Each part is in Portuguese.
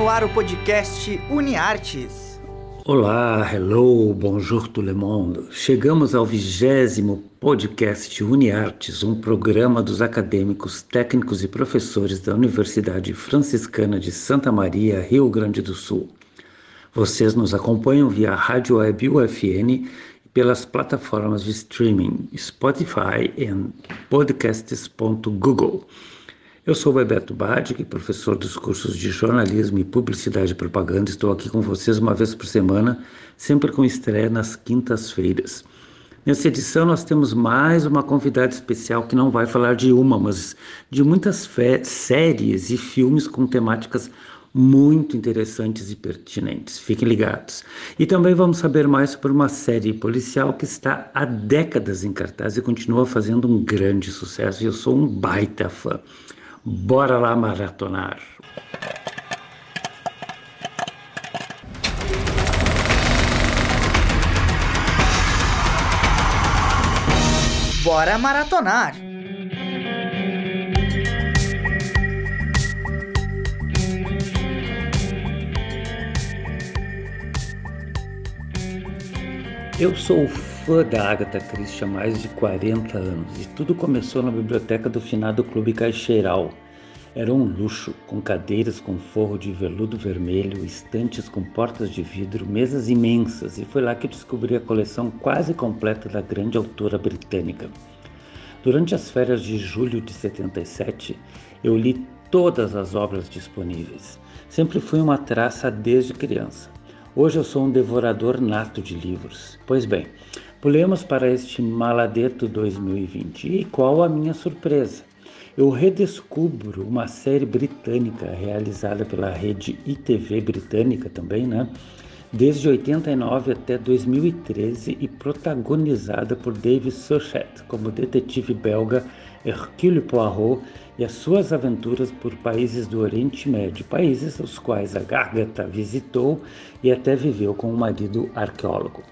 no ar o podcast UniArtes. Olá, hello, bonjour tout le monde. Chegamos ao vigésimo podcast UniArtes, um programa dos acadêmicos, técnicos e professores da Universidade Franciscana de Santa Maria, Rio Grande do Sul. Vocês nos acompanham via rádio web UFN e pelas plataformas de streaming Spotify e podcasts.google. Eu sou Bebeto Badic, professor dos cursos de jornalismo e publicidade e propaganda. Estou aqui com vocês uma vez por semana, sempre com estreia nas quintas-feiras. Nessa edição nós temos mais uma convidada especial que não vai falar de uma, mas de muitas séries e filmes com temáticas muito interessantes e pertinentes. Fiquem ligados. E também vamos saber mais sobre uma série policial que está há décadas em cartaz e continua fazendo um grande sucesso. E eu sou um baita fã. Bora lá maratonar! Bora maratonar! Eu sou fã da Agatha Christie há mais de 40 anos e tudo começou na biblioteca do finado Clube Caixeiral. Era um luxo, com cadeiras com forro de veludo vermelho, estantes com portas de vidro, mesas imensas, e foi lá que descobri a coleção quase completa da grande autora britânica. Durante as férias de julho de 77, eu li todas as obras disponíveis. Sempre fui uma traça desde criança. Hoje eu sou um devorador nato de livros. Pois bem, pulemos para este Maladeto 2020 e qual a minha surpresa? Eu redescubro uma série britânica realizada pela rede ITV britânica também, né? Desde 89 até 2013 e protagonizada por David Suchet como detetive belga Hercule Poirot e as suas aventuras por países do Oriente Médio, países os quais a Gargata visitou e até viveu com o marido arqueólogo.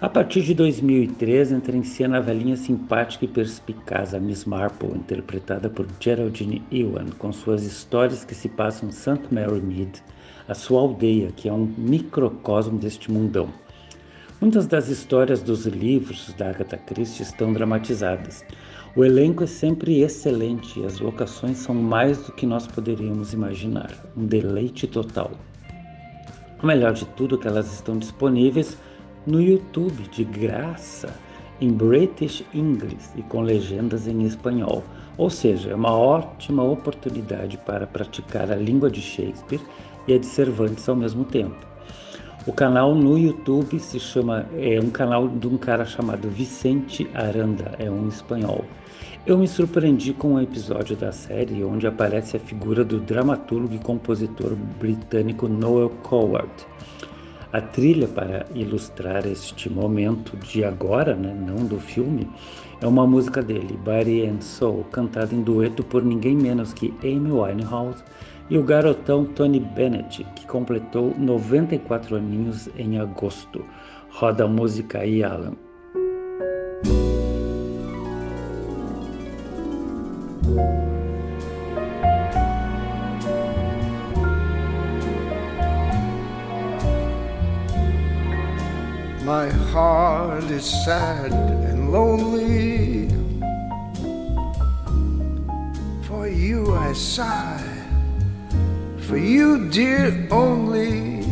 A partir de 2003 entra em cena a velhinha simpática e perspicaz a Miss Marple, interpretada por Geraldine Ewan, com suas histórias que se passam em St. Mary Mead, a sua aldeia, que é um microcosmo deste mundão. Muitas das histórias dos livros da Agatha Christie estão dramatizadas. O elenco é sempre excelente e as locações são mais do que nós poderíamos imaginar. Um deleite total. O melhor de tudo é que elas estão disponíveis no YouTube de graça em British English e com legendas em espanhol. Ou seja, é uma ótima oportunidade para praticar a língua de Shakespeare e a de Cervantes ao mesmo tempo. O canal no YouTube se chama é um canal de um cara chamado Vicente Aranda, é um espanhol. Eu me surpreendi com um episódio da série onde aparece a figura do dramaturgo e compositor britânico Noel Coward. A trilha para ilustrar este momento de agora, né, não do filme, é uma música dele, Body and Soul, cantada em dueto por ninguém menos que Amy Winehouse e o garotão Tony Bennett, que completou 94 aninhos em agosto. Roda a música aí, Alan. Is sad and lonely. For you I sigh, for you, dear, only.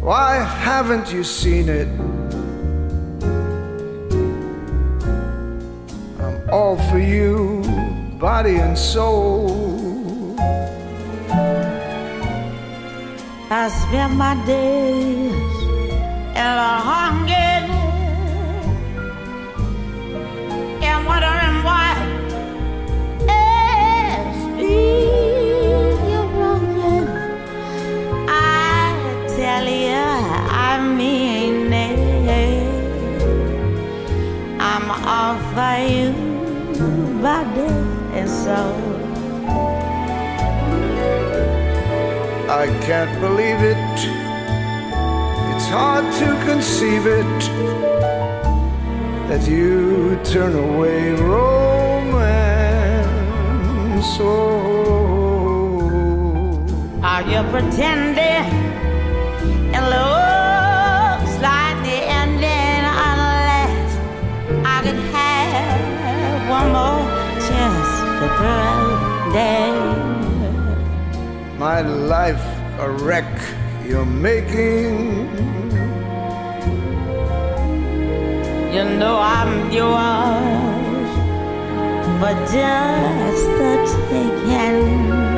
Why haven't you seen it? I'm all for you, body and soul. I spend my days in a hunger and wondering why it's you're running. I tell you, I mean it. I'm all for you, body and soul. I can't believe it. It's hard to conceive it that you turn away romance. Oh, Are you pretending? It looks like the ending unless I could have one more chance to pretend. My life a wreck you're making. You know I'm yours but just the taking.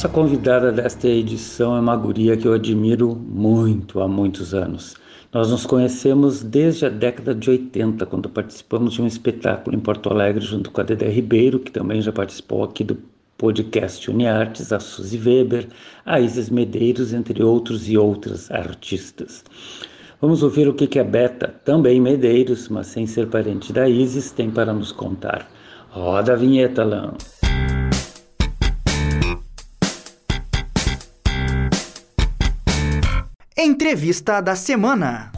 Nossa convidada desta edição é uma guria que eu admiro muito há muitos anos. Nós nos conhecemos desde a década de 80, quando participamos de um espetáculo em Porto Alegre junto com a Dedé Ribeiro, que também já participou aqui do podcast Uniartes, a Suzy Weber, a Isis Medeiros, entre outros e outras artistas. Vamos ouvir o que a Beta, também Medeiros, mas sem ser parente da Isis, tem para nos contar. Roda a vinheta, Lã. Entrevista da semana.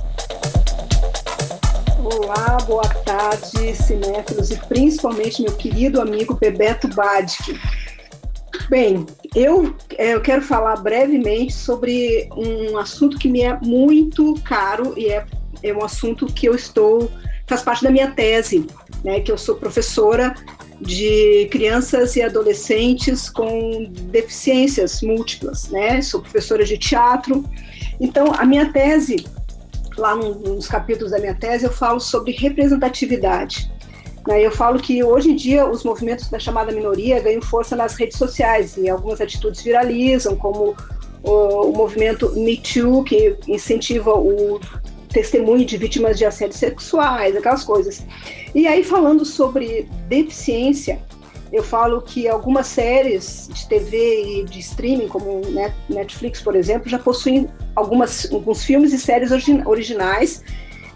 Olá, boa tarde, cinéfilos e principalmente meu querido amigo Bebeto Badic. Bem, eu, eh, eu quero falar brevemente sobre um assunto que me é muito caro e é, é um assunto que eu estou faz parte da minha tese, né? Que eu sou professora de crianças e adolescentes com deficiências múltiplas, né? Sou professora de teatro. Então, a minha tese lá nos capítulos da minha tese, eu falo sobre representatividade. Né? Eu falo que hoje em dia os movimentos da chamada minoria ganham força nas redes sociais e algumas atitudes viralizam, como o, o movimento Me Too, que incentiva o testemunho de vítimas de assédios sexuais, aquelas coisas. E aí, falando sobre deficiência, eu falo que algumas séries de TV e de streaming, como Netflix, por exemplo, já possuem algumas, alguns filmes e séries origi originais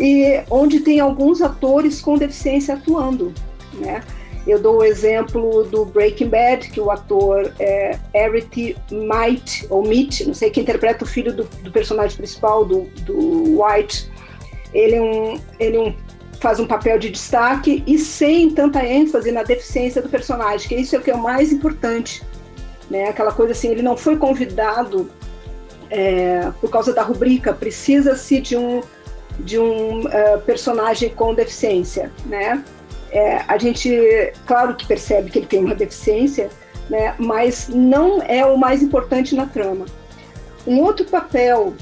e onde tem alguns atores com deficiência atuando, né? Eu dou o exemplo do Breaking Bad, que o ator é Eric Might, ou Meat, não sei, que interpreta o filho do, do personagem principal, do, do White. Ele, é um, ele é um, faz um papel de destaque e sem tanta ênfase na deficiência do personagem, que isso é o que é o mais importante. Né? Aquela coisa assim, ele não foi convidado é, por causa da rubrica, precisa-se de um, de um uh, personagem com deficiência, né? É, a gente, claro que percebe que ele tem uma deficiência, né? Mas não é o mais importante na trama. Um outro papel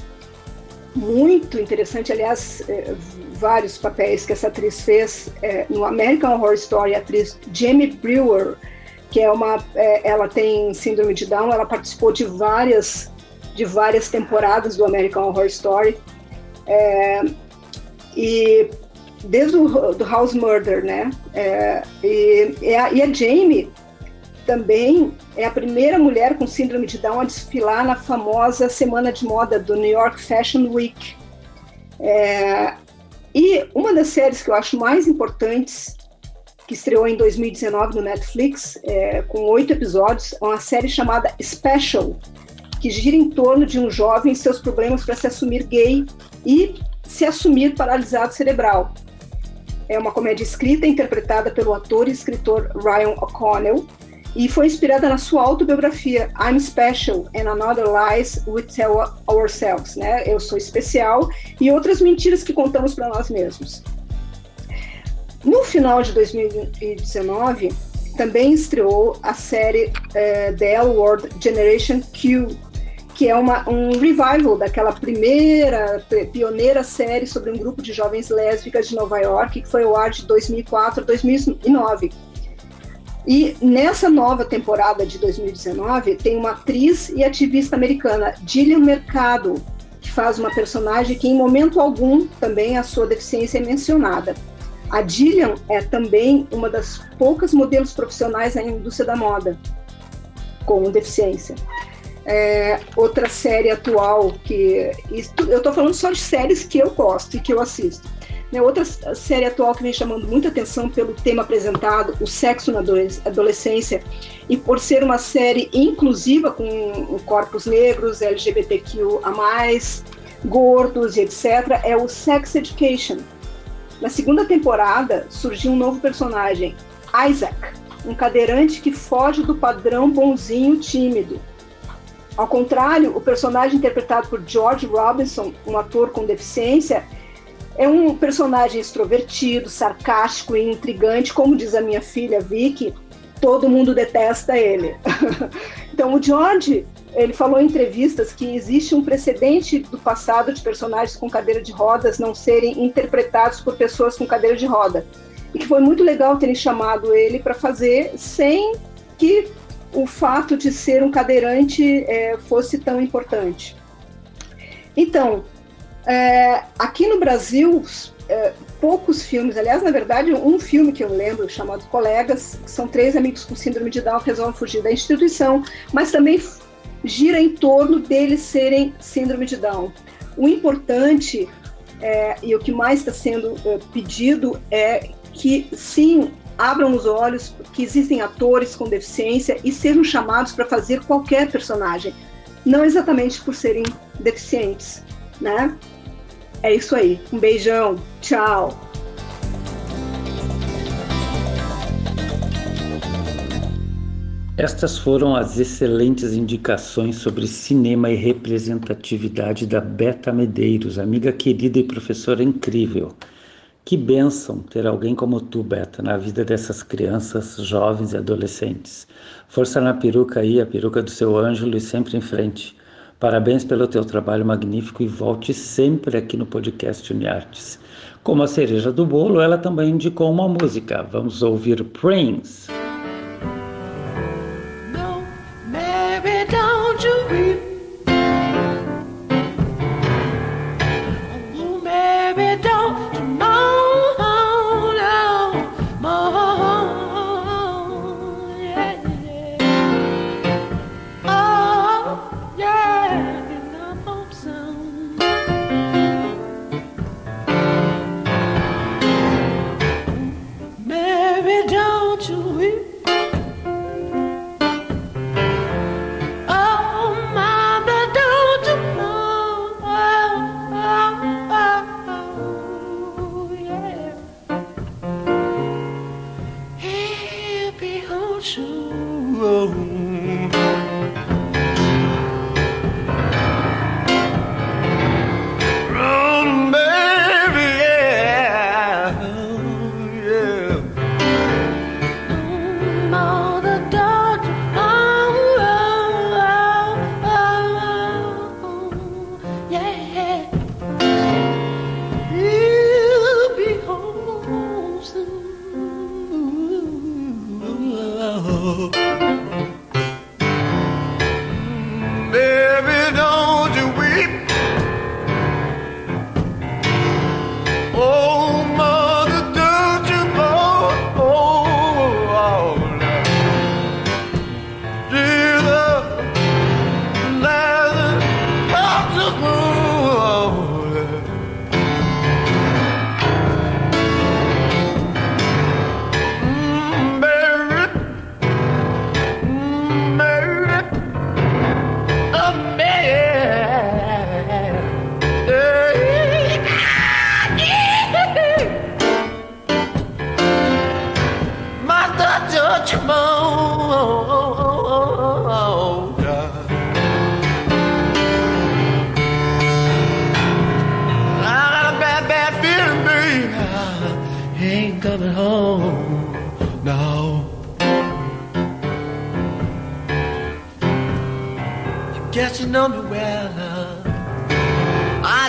muito interessante, aliás, é, vários papéis que essa atriz fez é, no American Horror Story, a atriz Jamie Brewer, que é uma, é, ela tem síndrome de Down, ela participou de várias de várias temporadas do American Horror Story. É, e desde o do House Murder, né? É, e, e, a, e, a, Jamie também é a primeira mulher com síndrome de Down a desfilar na famosa semana de moda do New York Fashion Week. É, e uma das séries que eu acho mais importantes, que estreou em 2019 no Netflix, é, com oito episódios, é uma série chamada Special, que gira em torno de um jovem e seus problemas para se assumir gay e se assumir paralisado cerebral. é uma comédia escrita e interpretada pelo ator e escritor Ryan O'Connell e foi inspirada na sua autobiografia I'm Special and Another Lies We Tell Ourselves, né? Eu sou especial e outras mentiras que contamos para nós mesmos. No final de 2019, também estreou a série uh, The L Word Generation Q, que é uma, um revival daquela primeira, pioneira série sobre um grupo de jovens lésbicas de Nova York, que foi ao ar de 2004 a 2009. E nessa nova temporada de 2019, tem uma atriz e ativista americana, Gillian Mercado, que faz uma personagem que, em momento algum, também a sua deficiência é mencionada. A Gillian é também uma das poucas modelos profissionais na indústria da moda com deficiência. É, outra série atual que eu estou falando só de séries que eu gosto e que eu assisto. Né, outra série atual que vem chamando muita atenção pelo tema apresentado, o sexo na adolescência, e por ser uma série inclusiva com corpos negros, LGBTQA+, gordos e etc., é o Sex Education, na segunda temporada, surgiu um novo personagem, Isaac, um cadeirante que foge do padrão bonzinho tímido. Ao contrário, o personagem interpretado por George Robinson, um ator com deficiência, é um personagem extrovertido, sarcástico e intrigante, como diz a minha filha Vicky, todo mundo detesta ele. então o George ele falou em entrevistas que existe um precedente do passado de personagens com cadeira de rodas não serem interpretados por pessoas com cadeira de roda. E que foi muito legal terem chamado ele para fazer sem que o fato de ser um cadeirante é, fosse tão importante. Então, é, aqui no Brasil, é, poucos filmes, aliás, na verdade, um filme que eu lembro chamado Colegas, são três amigos com síndrome de Down que resolvem fugir da instituição, mas também gira em torno deles serem síndrome de Down. O importante é, e o que mais está sendo é, pedido é que sim abram os olhos que existem atores com deficiência e sejam chamados para fazer qualquer personagem, não exatamente por serem deficientes, né? É isso aí. Um beijão. Tchau. Estas foram as excelentes indicações sobre cinema e representatividade da Beta Medeiros, amiga querida e professora incrível. Que bênção ter alguém como tu, Beta, na vida dessas crianças, jovens e adolescentes. Força na peruca aí, a peruca do seu Ângelo e sempre em frente. Parabéns pelo teu trabalho magnífico e volte sempre aqui no podcast Uniartes. Como a cereja do bolo, ela também indicou uma música. Vamos ouvir Prince.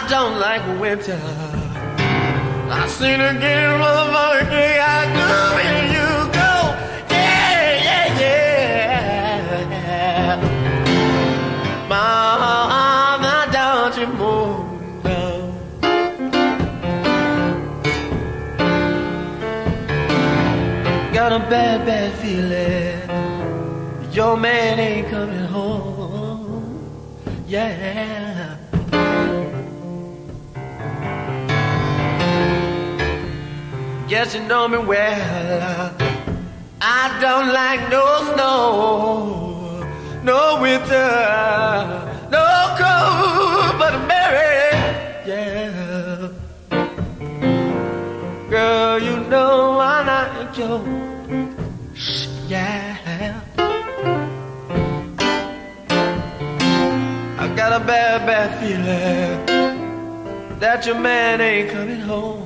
Don't like winter. I seen again, motherfucker, day I do when you go. Yeah, yeah, yeah. Mama, don't you move now. Got a bad, bad feeling. Your man ain't coming home. Yeah. Guess you know me well. I don't like no snow, no winter, no cold, but I'm married. Yeah. Girl, you know I like you. Yeah. I got a bad, bad feeling that your man ain't coming home.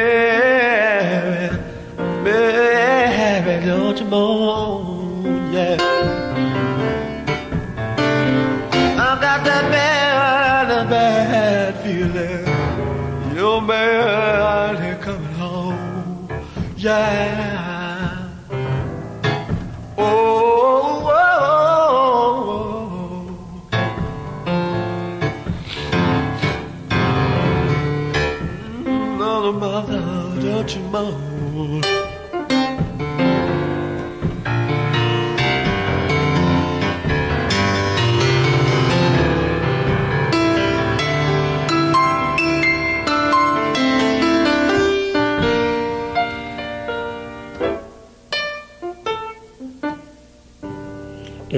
Yeah. Oh, oh, oh, oh. Mother, don't you moan.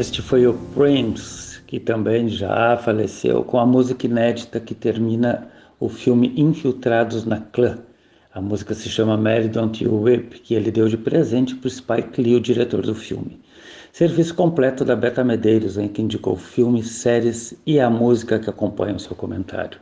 Este foi o Prince, que também já faleceu, com a música inédita que termina o filme Infiltrados na Clã. A música se chama Mary Don't You Whip, que ele deu de presente para Spike Lee, o diretor do filme. Serviço completo da Beta Medeiros, em que indicou filmes, séries e a música que acompanha o seu comentário.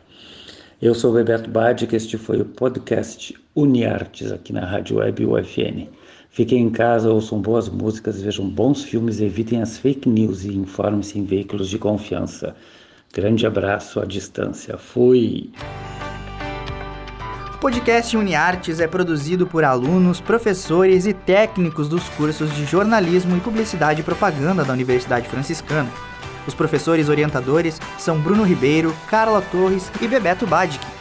Eu sou Bebeto Badi, que este foi o podcast Uniartes aqui na Rádio Web UFN. Fiquem em casa, ouçam boas músicas, vejam bons filmes, evitem as fake news e informem-se em veículos de confiança. Grande abraço à distância. Fui! O podcast UniArtes é produzido por alunos, professores e técnicos dos cursos de jornalismo e publicidade e propaganda da Universidade Franciscana. Os professores orientadores são Bruno Ribeiro, Carla Torres e Bebeto Badic.